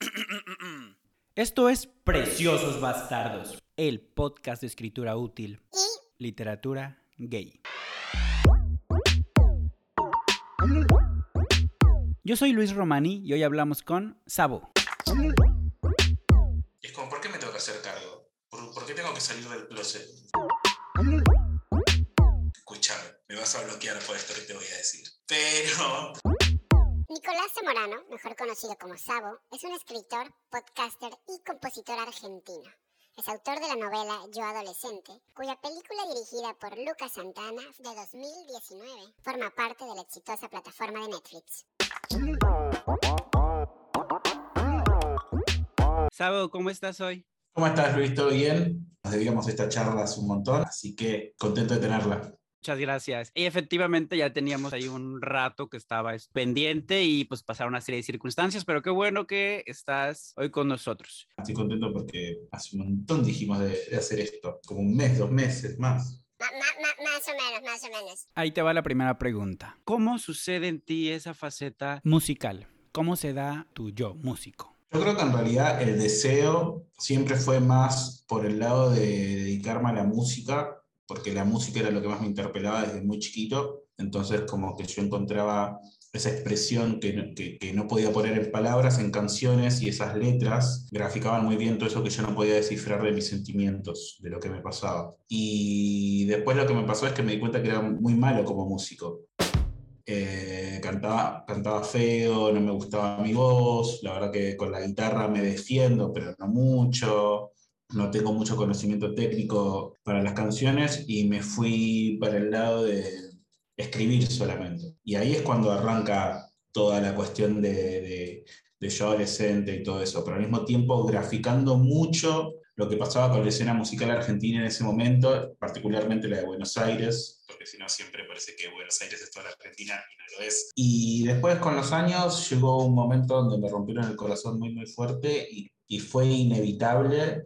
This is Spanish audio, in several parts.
Esto es Preciosos Bastardos, el podcast de escritura útil y literatura gay. Yo soy Luis Romani y hoy hablamos con Sabo. Es como, ¿por qué me tengo que hacer cargo? ¿Por, por qué tengo que salir del closet? Escúchame, me vas a bloquear por esto que te voy a decir. Pero Nicolás Zamorano, mejor conocido como Sabo, es un escritor, podcaster y compositor argentino. Es autor de la novela Yo Adolescente, cuya película dirigida por Lucas Santana de 2019 forma parte de la exitosa plataforma de Netflix. Sabo, ¿cómo estás hoy? ¿Cómo estás, Luis? ¿Todo bien? Nos debíamos esta charla hace un montón, así que contento de tenerla. Muchas gracias. Y efectivamente ya teníamos ahí un rato que estaba pendiente y pues pasaron una serie de circunstancias, pero qué bueno que estás hoy con nosotros. Estoy contento porque hace un montón dijimos de, de hacer esto, como un mes, dos meses más. Ma- ma- ma- más o menos, más o menos. Ahí te va la primera pregunta. ¿Cómo sucede en ti esa faceta musical? ¿Cómo se da tu yo músico? Yo creo que en realidad el deseo siempre fue más por el lado de dedicarme a la música, porque la música era lo que más me interpelaba desde muy chiquito, entonces como que yo encontraba esa expresión que, que, que no podía poner en palabras, en canciones, y esas letras graficaban muy bien todo eso que yo no podía descifrar de mis sentimientos, de lo que me pasaba. Y después lo que me pasó es que me di cuenta que era muy malo como músico. Eh, cantaba, cantaba feo, no me gustaba mi voz, la verdad que con la guitarra me defiendo, pero no mucho, no tengo mucho conocimiento técnico para las canciones y me fui para el lado de escribir solamente. Y ahí es cuando arranca toda la cuestión de, de, de yo adolescente y todo eso, pero al mismo tiempo graficando mucho lo que pasaba con la escena musical argentina en ese momento, particularmente la de Buenos Aires, porque si no siempre parece que Buenos Aires es toda la Argentina y no lo es. Y después con los años llegó un momento donde me rompieron el corazón muy muy fuerte y, y fue inevitable.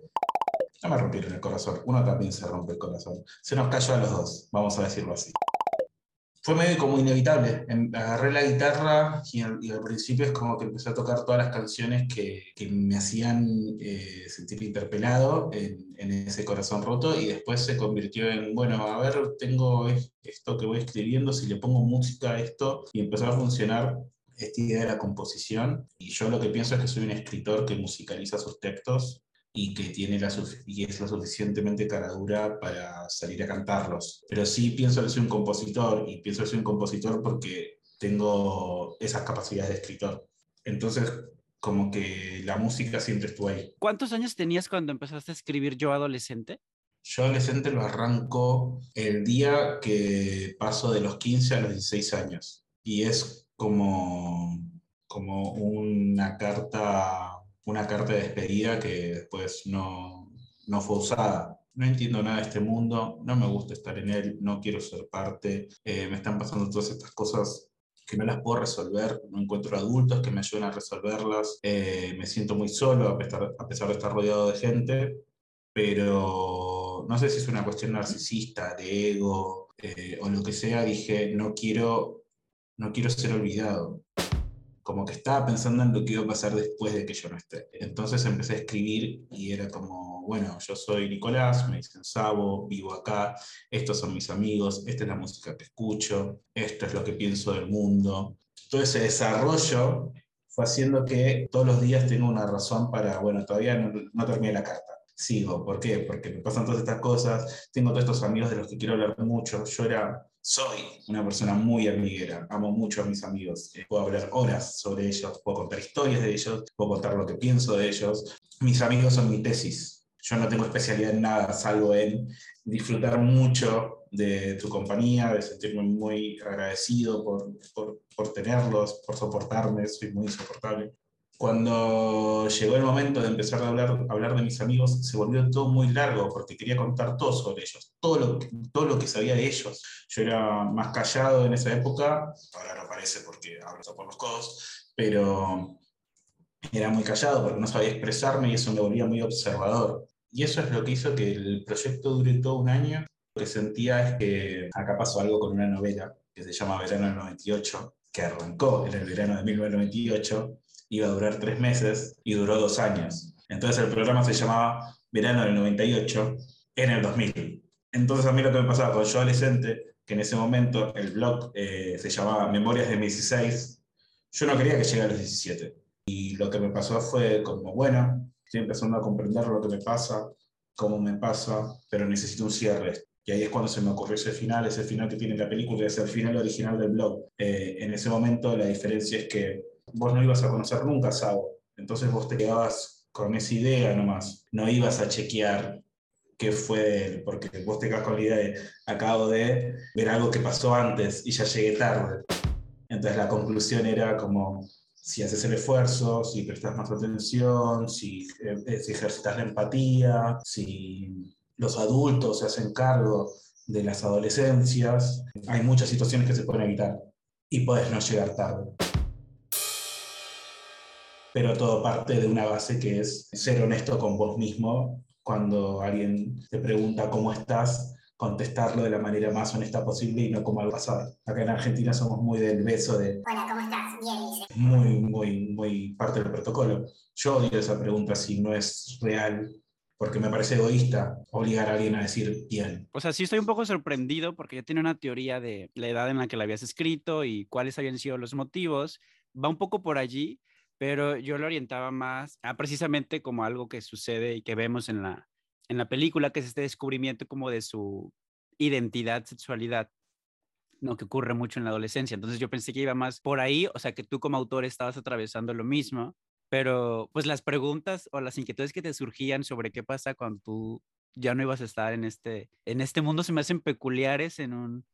No me rompieron el corazón, uno también se rompe el corazón. Se nos cayó a los dos, vamos a decirlo así. Fue medio como inevitable. Em- Agarré la guitarra y y al principio es como que empecé a tocar todas las canciones que, que me hacían eh, sentir interpelado en, en ese corazón roto y después se convirtió en, bueno, a ver, tengo es- esto que voy escribiendo, si le pongo música a esto y empezó a funcionar esta idea de la composición. Y yo lo que pienso es que soy un escritor que musicaliza sus textos y que tiene la y es lo suficientemente caradura para salir a cantarlos. Pero sí pienso que soy un compositor y pienso que soy un compositor porque tengo esas capacidades de escritor. Entonces, como que la música siempre estuvo ahí. ¿Cuántos años tenías cuando empezaste a escribir yo adolescente? Yo adolescente lo arranco el día que paso de los 15 a los 16 años. Y es como, como una carta, una carta de despedida que después no, no fue usada. No entiendo nada de este mundo, no me gusta estar en él, no quiero ser parte, eh, me están pasando todas estas cosas que no las puedo resolver, no encuentro adultos que me ayuden a resolverlas, eh, me siento muy solo a pesar, a pesar de estar rodeado de gente, pero no sé si es una cuestión narcisista, de ego eh, o lo que sea, dije, no quiero, no quiero ser olvidado. Como que estaba pensando en lo que iba a pasar después de que yo no esté. Entonces empecé a escribir y era como, bueno, yo soy Nicolás, me dicen Sabo, vivo acá, estos son mis amigos, esta es la música que escucho, esto es lo que pienso del mundo. Todo ese desarrollo fue haciendo que todos los días tenga una razón para, bueno, todavía no, no terminé la carta. Sigo, ¿por qué? Porque me pasan todas estas cosas, tengo todos estos amigos de los que quiero hablar mucho. Yo era, soy una persona muy amiguera, amo mucho a mis amigos. Eh, puedo hablar horas sobre ellos, puedo contar historias de ellos, puedo contar lo que pienso de ellos. Mis amigos son mi tesis. Yo no tengo especialidad en nada, salvo en disfrutar mucho de tu compañía, de sentirme muy agradecido por, por, por tenerlos, por soportarme, soy muy insoportable. Cuando llegó el momento de empezar a hablar, hablar de mis amigos, se volvió todo muy largo porque quería contar todo sobre ellos, todo lo, todo lo que sabía de ellos. Yo era más callado en esa época, ahora no parece porque hablo por los codos, pero era muy callado porque no sabía expresarme y eso me volvía muy observador. Y eso es lo que hizo que el proyecto dure todo un año. Lo que sentía es que acá pasó algo con una novela que se llama Verano del 98, que arrancó en el verano de 1998 iba a durar tres meses y duró dos años. Entonces el programa se llamaba Verano del 98 en el 2000. Entonces a mí lo que me pasaba con yo adolescente, que en ese momento el blog eh, se llamaba Memorias de 16, yo no quería que llegara a los 17. Y lo que me pasó fue como, bueno, estoy empezando a comprender lo que me pasa, cómo me pasa, pero necesito un cierre. Y ahí es cuando se me ocurrió ese final, ese final que tiene la película, es el final original del blog. Eh, en ese momento la diferencia es que vos no ibas a conocer nunca a Sabo. Entonces vos te quedabas con esa idea nomás. No ibas a chequear qué fue él, porque vos te quedas con la idea de acabo de ver algo que pasó antes y ya llegué tarde. Entonces la conclusión era como si haces el esfuerzo, si prestas más atención, si, eh, si ejercitas la empatía, si los adultos se hacen cargo de las adolescencias, hay muchas situaciones que se pueden evitar y puedes no llegar tarde pero todo parte de una base que es ser honesto con vos mismo. Cuando alguien te pregunta cómo estás, contestarlo de la manera más honesta posible y no como al pasado. Acá en Argentina somos muy del beso de... Hola, ¿cómo estás? Bien, Muy, muy, muy parte del protocolo. Yo odio esa pregunta si no es real, porque me parece egoísta obligar a alguien a decir bien. O sea, sí estoy un poco sorprendido porque yo tenía una teoría de la edad en la que la habías escrito y cuáles habían sido los motivos. Va un poco por allí, pero yo lo orientaba más a precisamente como algo que sucede y que vemos en la, en la película, que es este descubrimiento como de su identidad, sexualidad, ¿no? Que ocurre mucho en la adolescencia. Entonces yo pensé que iba más por ahí, o sea, que tú como autor estabas atravesando lo mismo, pero pues las preguntas o las inquietudes que te surgían sobre qué pasa cuando tú ya no ibas a estar en este, en este mundo se me hacen peculiares en un,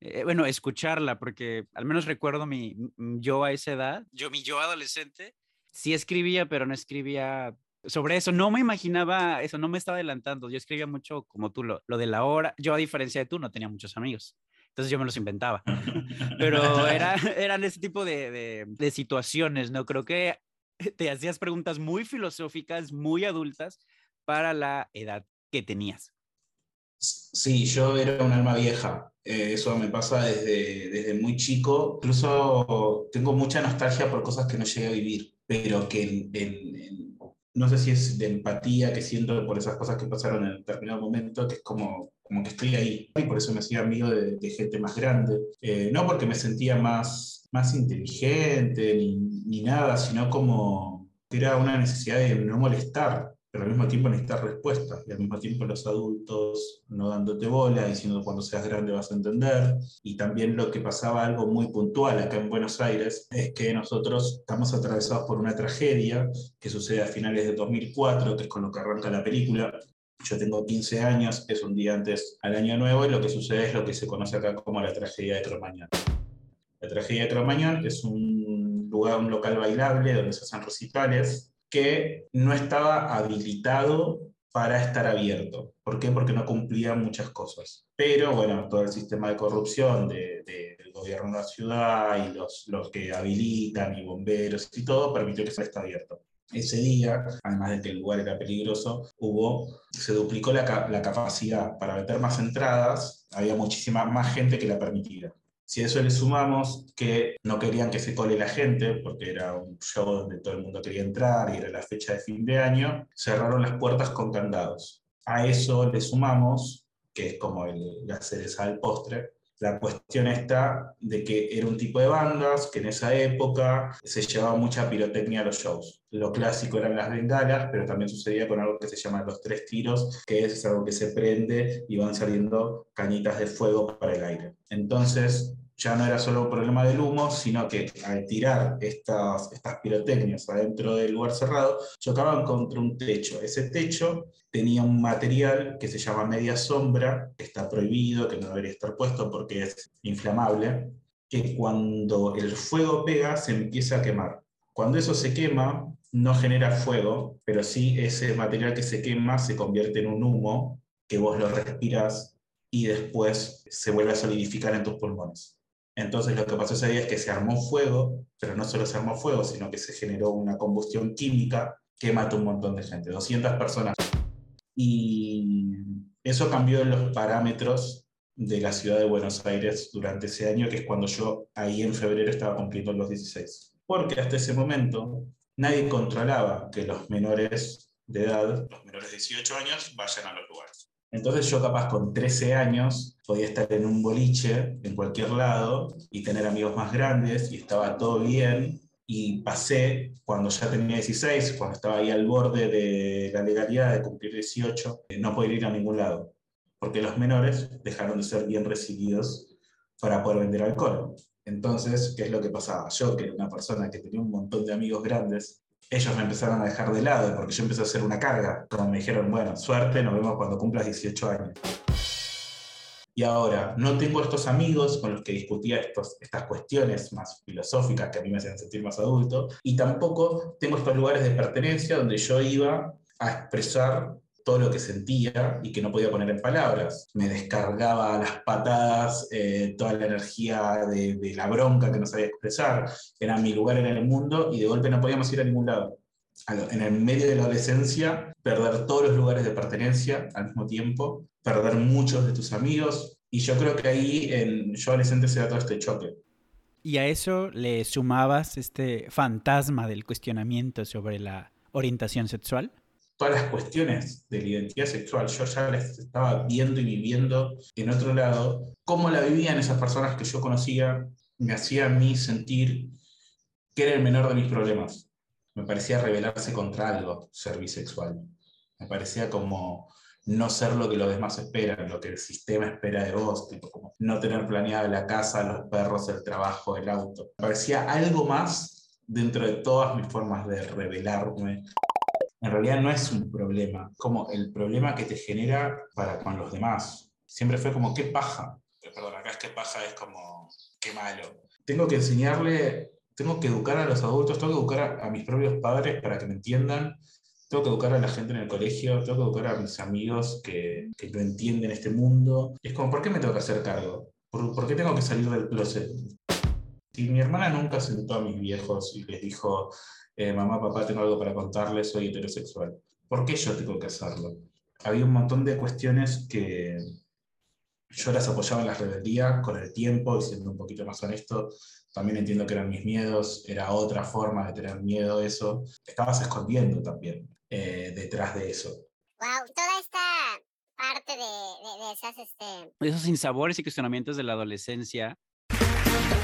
eh, bueno, escucharla, porque al menos recuerdo mi, yo a esa edad, yo mi yo adolescente, sí escribía, pero no escribía sobre eso. No me imaginaba eso, no me estaba adelantando. Yo escribía mucho como tú, lo, lo de la hora. Yo, a diferencia de tú, no tenía muchos amigos. Entonces yo me los inventaba. Pero era, eran ese tipo de, de, de situaciones, ¿no? Creo que te hacías preguntas muy filosóficas, muy adultas para la edad que tenías. Sí, yo era un alma vieja. Eh, eso me pasa desde, desde muy chico. Incluso tengo mucha nostalgia por cosas que no llegué a vivir, pero que no sé si es de empatía que siento por esas cosas que pasaron en determinado momento, que es como, como que estoy ahí. Y por eso me hacía amigo de, gente más grande. Eh, no porque me sentía más, más inteligente ni, ni nada, sino como que era una necesidad de no molestar pero al mismo tiempo necesitas respuestas, y al mismo tiempo los adultos no dándote bola, diciendo cuando seas grande vas a entender, y también lo que pasaba algo muy puntual acá en Buenos Aires, es que nosotros estamos atravesados por una tragedia que sucede a finales de 2004, que es con lo que arranca la película, yo tengo 15 años, es un día antes al año nuevo, y lo que sucede es lo que se conoce acá como la tragedia de Cromañón. La tragedia de Cromañón es un lugar, un local bailable donde se hacen recitales, que no estaba habilitado para estar abierto. ¿Por qué? Porque no cumplía muchas cosas. Pero bueno, todo el sistema de corrupción de, del gobierno de la ciudad y los, los que habilitan y bomberos y todo permitió que se esté abierto. Ese día, además de que el lugar era peligroso, hubo, se duplicó la, la capacidad para meter más entradas, había muchísima más gente que la permitida. Si a eso le sumamos que no querían que se cole la gente, porque era un show donde todo el mundo quería entrar y era la fecha de fin de año, cerraron las puertas con candados. A eso le sumamos, que es como el, la cereza del postre, la cuestión está de que era un tipo de bandas que en esa época se llevaba mucha pirotecnia a los shows. Lo clásico eran las bengalas, pero también sucedía con algo que se llama los tres tiros, que es algo que se prende y van saliendo cañitas de fuego para el aire. Entonces, ya no era solo un problema del humo, sino que al tirar estas, estas pirotecnias adentro del lugar cerrado, chocaban contra un techo. Ese techo tenía un material que se llama media sombra, que está prohibido, que no debería estar puesto porque es inflamable, que cuando el fuego pega se empieza a quemar. Cuando eso se quema, no genera fuego, pero sí ese material que se quema se convierte en un humo que vos lo respiras y después se vuelve a solidificar en tus pulmones. Entonces lo que pasó ese día es que se armó fuego, pero no solo se armó fuego, sino que se generó una combustión química que mató un montón de gente, 200 personas. Y eso cambió los parámetros de la ciudad de Buenos Aires durante ese año, que es cuando yo ahí en febrero estaba cumpliendo los 16. Porque hasta ese momento nadie controlaba que los menores de edad, los menores de 18 años, vayan a los lugares. Entonces yo capaz con 13 años podía estar en un boliche en cualquier lado y tener amigos más grandes y estaba todo bien. Y pasé cuando ya tenía 16, cuando estaba ahí al borde de la legalidad de cumplir 18, no poder ir a ningún lado, porque los menores dejaron de ser bien recibidos para poder vender alcohol. Entonces, ¿qué es lo que pasaba? Yo, que era una persona que tenía un montón de amigos grandes, ellos me empezaron a dejar de lado porque yo empecé a hacer una carga. Como me dijeron, bueno, suerte, nos vemos cuando cumplas 18 años. Y ahora, no tengo estos amigos con los que discutía estos, estas cuestiones más filosóficas que a mí me hacían sentir más adulto, y tampoco tengo estos lugares de pertenencia donde yo iba a expresar todo lo que sentía y que no podía poner en palabras. Me descargaba las patadas, eh, toda la energía de, de, la bronca que no sabía expresar. Era mi lugar en el mundo y de golpe no podíamos ir a ningún lado. En el medio de la adolescencia, perder todos los lugares de pertenencia al mismo tiempo, perder muchos de tus amigos. Y yo creo que ahí en yo adolescente se da todo este choque. Y a eso le sumabas este fantasma del cuestionamiento sobre la orientación sexual todas las cuestiones de la identidad sexual, yo ya las estaba viendo y viviendo en otro lado, cómo la vivían esas personas que yo conocía, me hacía a mí sentir que era el menor de mis problemas. Me parecía rebelarse contra algo, ser bisexual. Me parecía como no ser lo que los demás esperan, lo que el sistema espera de vos, tipo como no tener planeada la casa, los perros, el trabajo, el auto. Me parecía algo más dentro de todas mis formas de rebelarme en realidad no es un problema, como el problema que te genera para con los demás. Siempre fue como, qué paja. Perdón, acá es que paja es como, qué malo. Tengo que enseñarle, tengo que educar a los adultos, tengo que educar a, mis propios padres para que me entiendan, tengo que educar a la gente en el colegio, tengo que educar a mis amigos que, que no entienden este mundo. es como, ¿por qué me tengo que hacer cargo? ¿Por, ¿Por, qué tengo que salir del closet? Si mi hermana nunca sentó a mis viejos y les dijo, eh, mamá, papá, tengo algo para contarles, soy heterosexual. ¿Por qué yo tengo que hacerlo? Había un montón de cuestiones que yo las apoyaba en la rebeldía con el tiempo y siendo un poquito más honesto, también entiendo que eran mis miedos, era otra forma de tener miedo, eso. Estabas escondiendo también eh, detrás de eso. Wow, toda esta parte de, de, de esas, este... Esos insabores y cuestionamientos de la adolescencia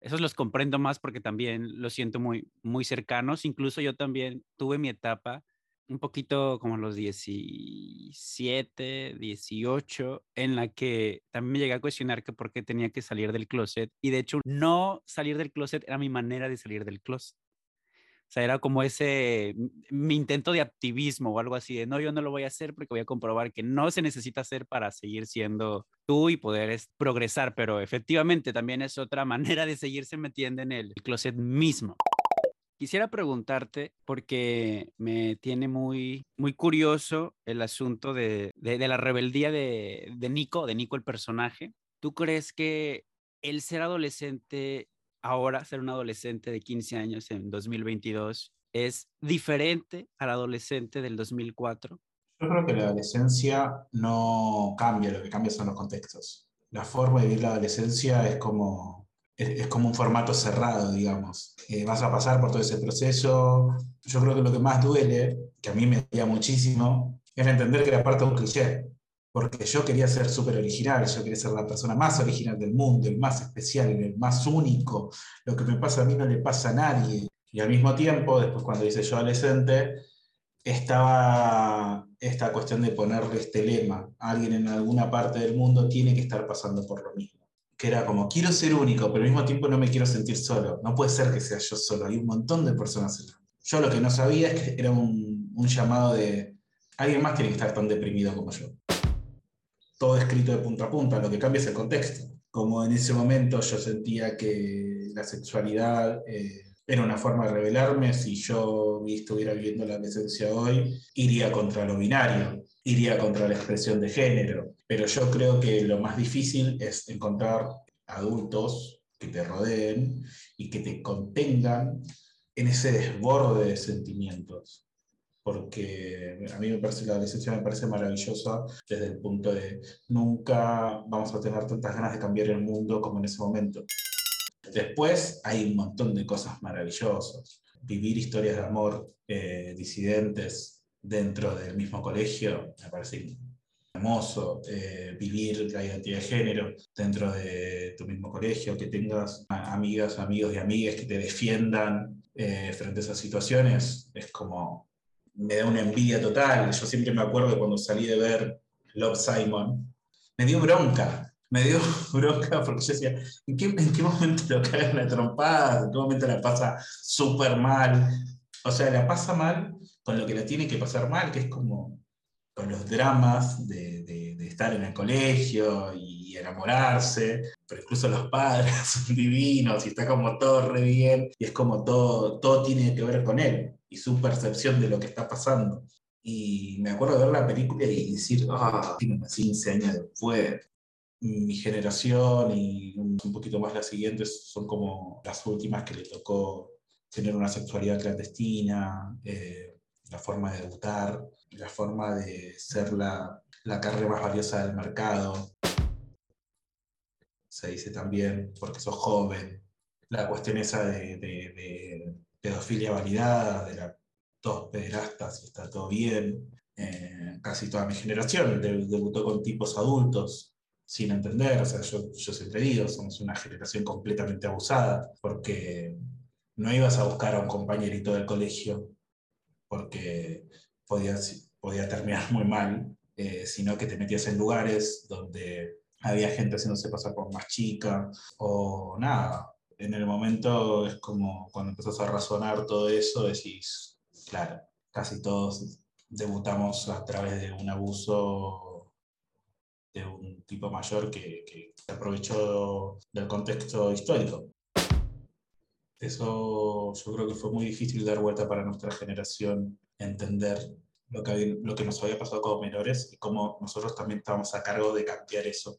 Esos los comprendo más porque también los siento muy, muy cercanos. Incluso yo también tuve mi etapa un poquito como los 17, 18, en la que también me llegué a cuestionar que por qué tenía que salir del closet. Y de hecho, no salir del closet era mi manera de salir del closet. O sea, era como ese, mi intento de activismo o algo así, de no, yo no lo voy a hacer porque voy a comprobar que no se necesita hacer para seguir siendo tú y poder progresar, pero efectivamente también es otra manera de seguirse metiendo en el closet mismo. Quisiera preguntarte, porque me tiene muy, muy curioso el asunto de, de, de la rebeldía de, de Nico, de Nico el personaje. ¿Tú crees que el ser adolescente ahora ser un adolescente de 15 años en 2022 es diferente al adolescente del 2004? Yo creo que la adolescencia no cambia, lo que cambia son los contextos. La forma de vivir la adolescencia es como, es, es como un formato cerrado, digamos. Eh, vas a pasar por todo ese proceso. Yo creo que lo que más duele, que a mí me da muchísimo, es entender que era parte de un cliché porque yo quería ser súper original, yo quería ser la persona más original del mundo, el más especial, el más único. Lo que me pasa a mí no le pasa a nadie. Y al mismo tiempo, después cuando hice yo adolescente, estaba esta cuestión de ponerle este lema. Alguien en alguna parte del mundo tiene que estar pasando por lo mismo. Que era como, quiero ser único, pero al mismo tiempo no me quiero sentir solo. No puede ser que sea yo solo, hay un montón de personas. Yo lo que no sabía es que era un, un llamado de, alguien más tiene que estar tan deprimido como yo. Todo escrito de punta a punta, lo que cambia es el contexto. Como en ese momento yo sentía que la sexualidad... Eh, era una forma de revelarme. Si yo estuviera viviendo la adolescencia hoy, iría contra lo binario, iría contra la expresión de género. Pero yo creo que lo más difícil es encontrar adultos que te rodeen y que te contengan en ese desborde de sentimientos. Porque a mí me parece la adolescencia me parece maravillosa desde el punto de nunca vamos a tener tantas ganas de cambiar el mundo como en ese momento. Después hay un montón de cosas maravillosas. Vivir historias de amor eh, disidentes dentro del mismo colegio me parece hermoso. Eh, vivir la identidad de género dentro de tu mismo colegio, que tengas amigas, amigos y amigas que te defiendan eh, frente a esas situaciones, es como, me da una envidia total. Yo siempre me acuerdo cuando salí de ver Love Simon, me dio bronca me dio bronca porque yo decía, ¿en qué, en qué momento lo cagan la trompada? ¿En qué momento la pasa súper mal? O sea, la pasa mal con lo que la tiene que pasar mal, que es como con los dramas de, de, de estar en el colegio y enamorarse, pero incluso los padres son divinos y está como todo re bien y es como todo, todo tiene que ver con él y su percepción de lo que está pasando. Y me acuerdo de ver la película y decir, ah, 15 años después, mi generación y un poquito más las siguientes son como las últimas que le tocó tener una sexualidad clandestina, eh, la forma de debutar, la forma de ser la, la carrera más valiosa del mercado. Se dice también, porque sos joven, la cuestión esa de, de, de pedofilia validada, de la dos pederastas y está todo bien. Eh, casi toda mi generación debutó con tipos adultos, sin entender, o sea, yo, yo siempre digo, somos una generación completamente abusada, porque no ibas a buscar a un compañerito del colegio porque podía, podía terminar muy mal, eh, sino que te metías en lugares donde había gente haciéndose pasar por más chica, o nada. En el momento es como cuando empezás a razonar todo eso, decís, claro, casi todos debutamos a través de un abuso de un tipo mayor que, que se aprovechó del contexto histórico. Eso yo creo que fue muy difícil dar vuelta para nuestra generación, entender lo que, lo que nos había pasado como menores y cómo nosotros también estábamos a cargo de cambiar eso.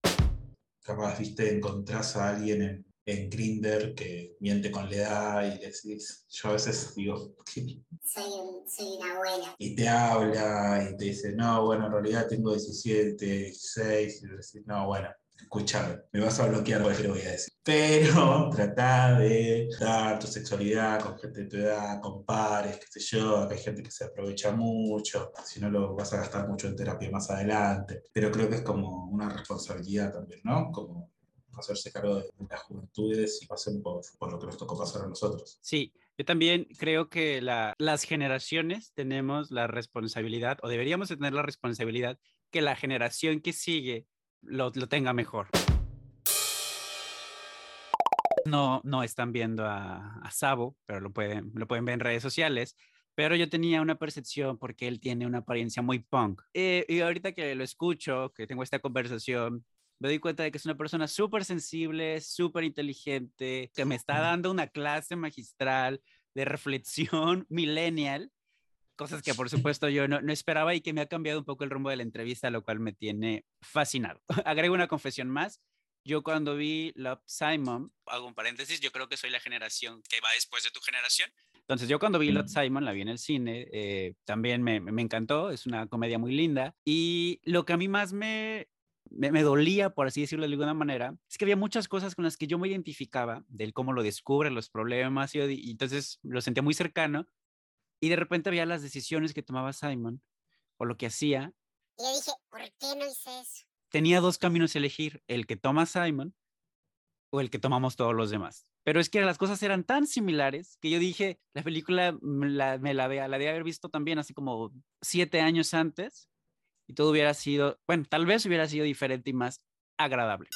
Capaz, viste, encontrás a alguien en, en Grinder que miente con la edad y decís, yo a veces digo, soy, soy, una abuela. Y te habla y te dice, no, bueno, en realidad tengo 17, 16, y decís, no, bueno, escúchame, me vas a bloquear lo que voy a decir. Pero trata de dar tu sexualidad con gente de tu edad, con pares, qué sé yo, que hay gente que se aprovecha mucho, si no lo vas a gastar mucho en terapia más adelante. Pero creo que es como una responsabilidad también, ¿no? Como hacerse cargo de las juventudes y pasen por, por, lo que nos tocó pasar a nosotros. Sí, yo también creo que la, las generaciones tenemos la responsabilidad, o deberíamos tener la responsabilidad, que la generación que sigue lo, lo tenga mejor. No, no están viendo a, a Sabo, pero lo pueden, lo pueden ver en redes sociales pero yo tenía una percepción porque él tiene una apariencia muy punk. Eh, y ahorita que lo escucho, que tengo esta conversación, me doy cuenta de que es una persona súper sensible, súper inteligente, que me está dando una clase magistral de reflexión millennial, cosas que por supuesto yo no, no, esperaba y que me ha cambiado un poco el rumbo de la entrevista, lo cual me tiene fascinado. Agrego una confesión más. Yo cuando vi Love Simon, hago un paréntesis, yo creo que soy la generación que va después de tu generación. Entonces yo cuando vi Love Simon, la vi en el cine, eh, también me, me encantó, es una comedia muy linda. Y lo que a mí más me, me, dolía, por así decirlo de alguna manera, es que había muchas cosas con las que yo me identificaba, del cómo lo descubre, los problemas, y, y entonces lo sentía muy cercano, y de repente había las decisiones que tomaba Simon, o lo que hacía. Y yo dije, ¿por qué no hice eso? Tenía dos caminos a elegir, el que toma Simon o el que tomamos todos los demás. pero es que las cosas eran tan similares que yo dije, la película me la, me la, la de haber visto también así como siete años antes y todo hubiera sido, bueno, tal vez hubiera sido diferente y más agradable.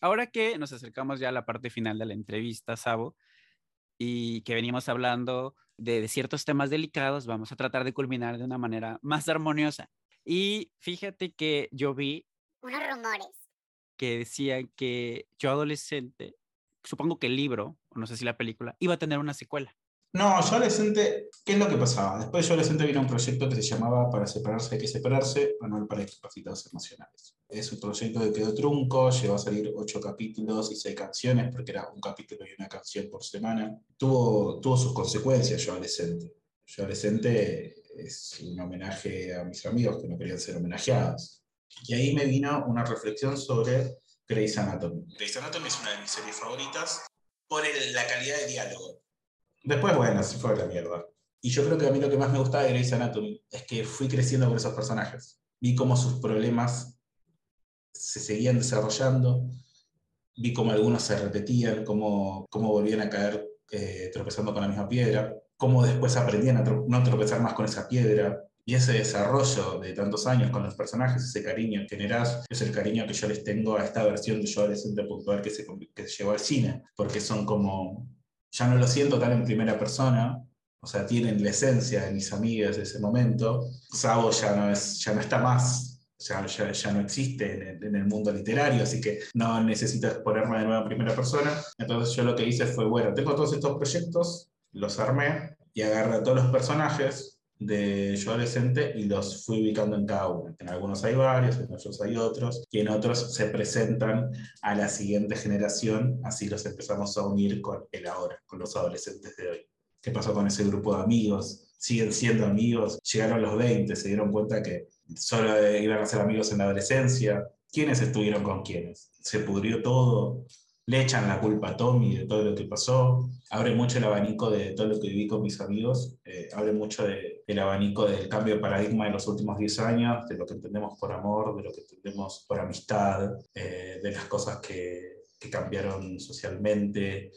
Ahora que nos acercamos ya a la parte final de la entrevista, Sabo, y que venimos hablando de, de ciertos temas delicados, vamos a tratar de culminar de una manera más armoniosa. Y fíjate que yo vi Unos rumores. que decían que yo adolescente, supongo que el libro, o no sé si la película, iba a tener una secuela. No, yo adolescente, ¿qué es lo que pasaba? Después yo adolescente vino un proyecto que se llamaba Para separarse hay que separarse, manual para discapacitados emocionales. Es un proyecto que quedó trunco, llegó a salir ocho capítulos y seis canciones, porque era un capítulo y una canción por semana. Tuvo, tuvo sus consecuencias yo adolescente. Yo adolescente es un homenaje a mis amigos que no querían ser homenajeados. Y ahí me vino una reflexión sobre Grey's Anatomy. Grey's Anatomy es una de mis series favoritas por el- la calidad de diálogo. Después, bueno, se fue la mierda. Y yo creo que a mí lo que más me gustaba de Grey's Anatomy es que fui creciendo con esos personajes. Vi cómo sus problemas se seguían desarrollando, vi cómo algunos se repetían, cómo, cómo volvían a caer eh, tropezando con la misma piedra, cómo después aprendían a tro- no tropezar más con esa piedra. Y ese desarrollo de tantos años con los personajes, ese cariño que generás, es el cariño que yo les tengo a esta versión de yo adolescente puntual que se, que se llevó al cine, porque son como, ya no lo siento tan en primera persona, o sea, tienen la esencia de mis amigas de ese momento. Sabo ya no, es, ya no está más, ya, ya, ya no existe en el, en el mundo literario, así que no necesito exponerme de nuevo en primera persona. Entonces yo lo que hice fue, bueno, tengo todos estos proyectos, los armé y agarré a todos los personajes de yo adolescente y los fui ubicando en cada uno. En algunos hay varios, en otros hay otros, y en otros se presentan a la siguiente generación, así los empezamos a unir con el ahora, con los adolescentes de hoy. ¿Qué pasó con ese grupo de amigos? ¿Siguen siendo amigos? ¿Llegaron los 20? ¿Se dieron cuenta que solo iban a ser amigos en la adolescencia? ¿Quiénes estuvieron con quiénes? ¿Se pudrió todo? ¿Le echan la culpa a Tommy de todo lo que pasó? Abre mucho el abanico de todo lo que viví con mis amigos, eh, abre mucho de- del abanico del cambio de paradigma de los últimos 10 años, de lo que entendemos por amor, de lo que entendemos por amistad, eh, de las cosas que, que cambiaron socialmente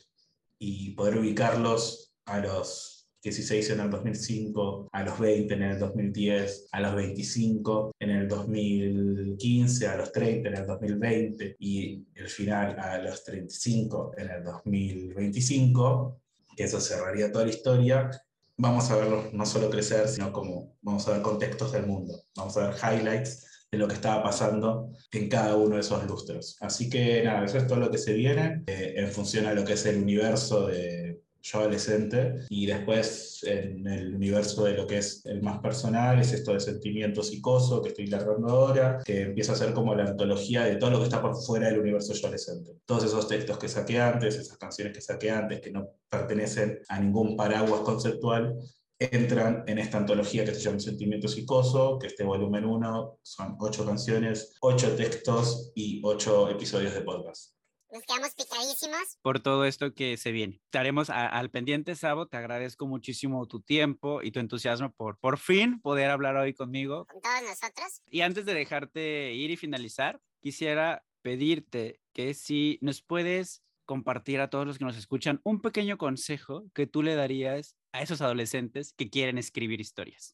y poder ubicarlos a los 16 en el 2005, a los 20 en el 2010, a los 25 en el 2015, a los 30 en el 2020 y el final a los 35 en el 2025, que eso cerraría toda la historia. Vamos a verlos no solo crecer, sino como vamos a ver contextos del mundo, vamos a ver highlights de lo que estaba pasando en cada uno de esos lustros. Así que nada, eso es todo lo que se viene eh, en función a lo que es el universo de yo adolescente y después en el universo de lo que es el más personal, es esto de sentimiento psicoso que estoy largando ahora, que empieza a ser como la antología de todo lo que está por fuera del universo yo adolescente. Todos esos textos que saqué antes, esas canciones que saqué antes, que no pertenecen a ningún paraguas conceptual, entran en esta antología que se llama Sentimiento Psicoso, que este volumen 1 son ocho canciones, ocho textos y ocho episodios de podcast. Nos quedamos picadísimos. por todo esto que se viene. Estaremos a- al pendiente, Sabo. Te agradezco muchísimo tu tiempo y tu entusiasmo por por fin poder hablar hoy conmigo. con todos nosotros. Y antes de dejarte ir y finalizar, quisiera pedirte que si nos puedes compartir a todos los que nos escuchan un pequeño consejo que tú le darías a esos adolescentes que quieren escribir historias.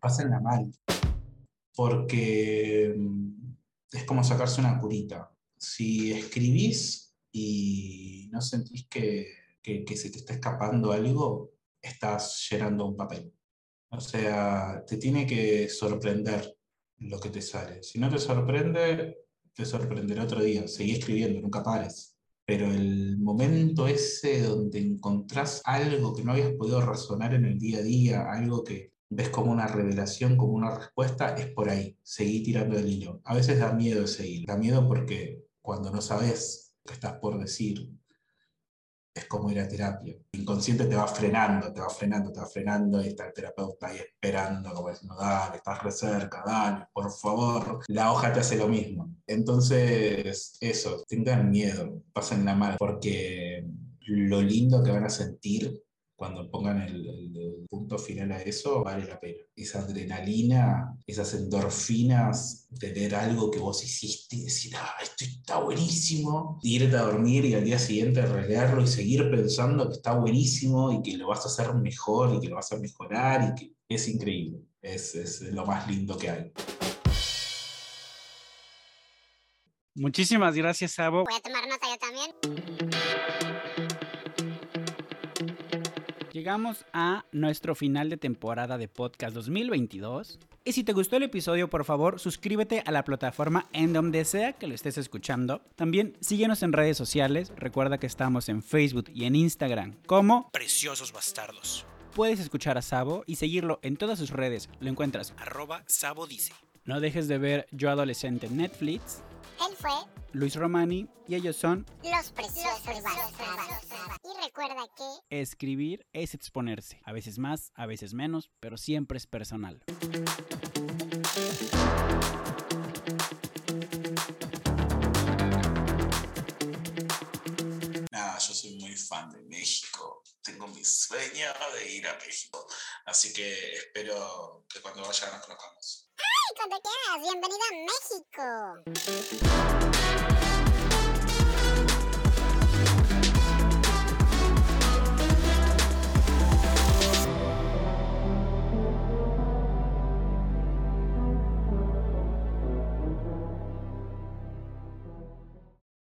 Pásenla mal, porque mm, es como sacarse una curita. Si escribís y no sentís que, que, se te está escapando algo, estás llenando un papel. O sea, te tiene que sorprender lo que te sale. Si no te sorprende, te sorprenderá otro día. Seguí escribiendo, nunca pares. Pero el momento ese donde encontrás algo que no habías podido razonar en el día a día, algo que ves como una revelación, como una respuesta, es por ahí. Seguí tirando el hilo. A veces da miedo seguir. Da miedo porque cuando no sabes qué estás por decir, es como ir a terapia. El inconsciente te va frenando, te va frenando, te va frenando y está el terapeuta ahí esperando, como diciendo, dale, estás re cerca, dale, por favor. La hoja te hace lo mismo. Entonces, eso, tengan miedo, pasen la mal, porque lo lindo que van a sentir cuando pongan el, el punto final a eso, vale la pena. Esa adrenalina, esas endorfinas, tener algo que vos hiciste y decir, ah, esto está buenísimo, y irte a dormir y al día siguiente releerlo y seguir pensando que está buenísimo y que lo vas a hacer mejor y que lo vas a mejorar y que es increíble. Es, es lo más lindo que hay. Muchísimas gracias, Sabo. Voy a tomar nota yo también. Llegamos a nuestro final de temporada de podcast 2022. Y si te gustó el episodio, por favor, suscríbete a la plataforma en donde sea que lo estés escuchando. También síguenos en redes sociales. Recuerda que estamos en Facebook y en Instagram como Preciosos Bastardos. Puedes escuchar a Sabo y seguirlo en todas sus redes. Lo encuentras arroba Sabo dice. No dejes de ver Yo Adolescente en Netflix. Él fue Luis Romani y ellos son Los Preciosos. Y recuerda que escribir es exponerse. A veces más, a veces menos, pero siempre es personal. Nada, yo soy muy fan de México. Tengo mi sueño de ir a México. Así que espero que cuando vaya nos conozcamos. ¡Ay, cuando quieras! ¡Bienvenido a México!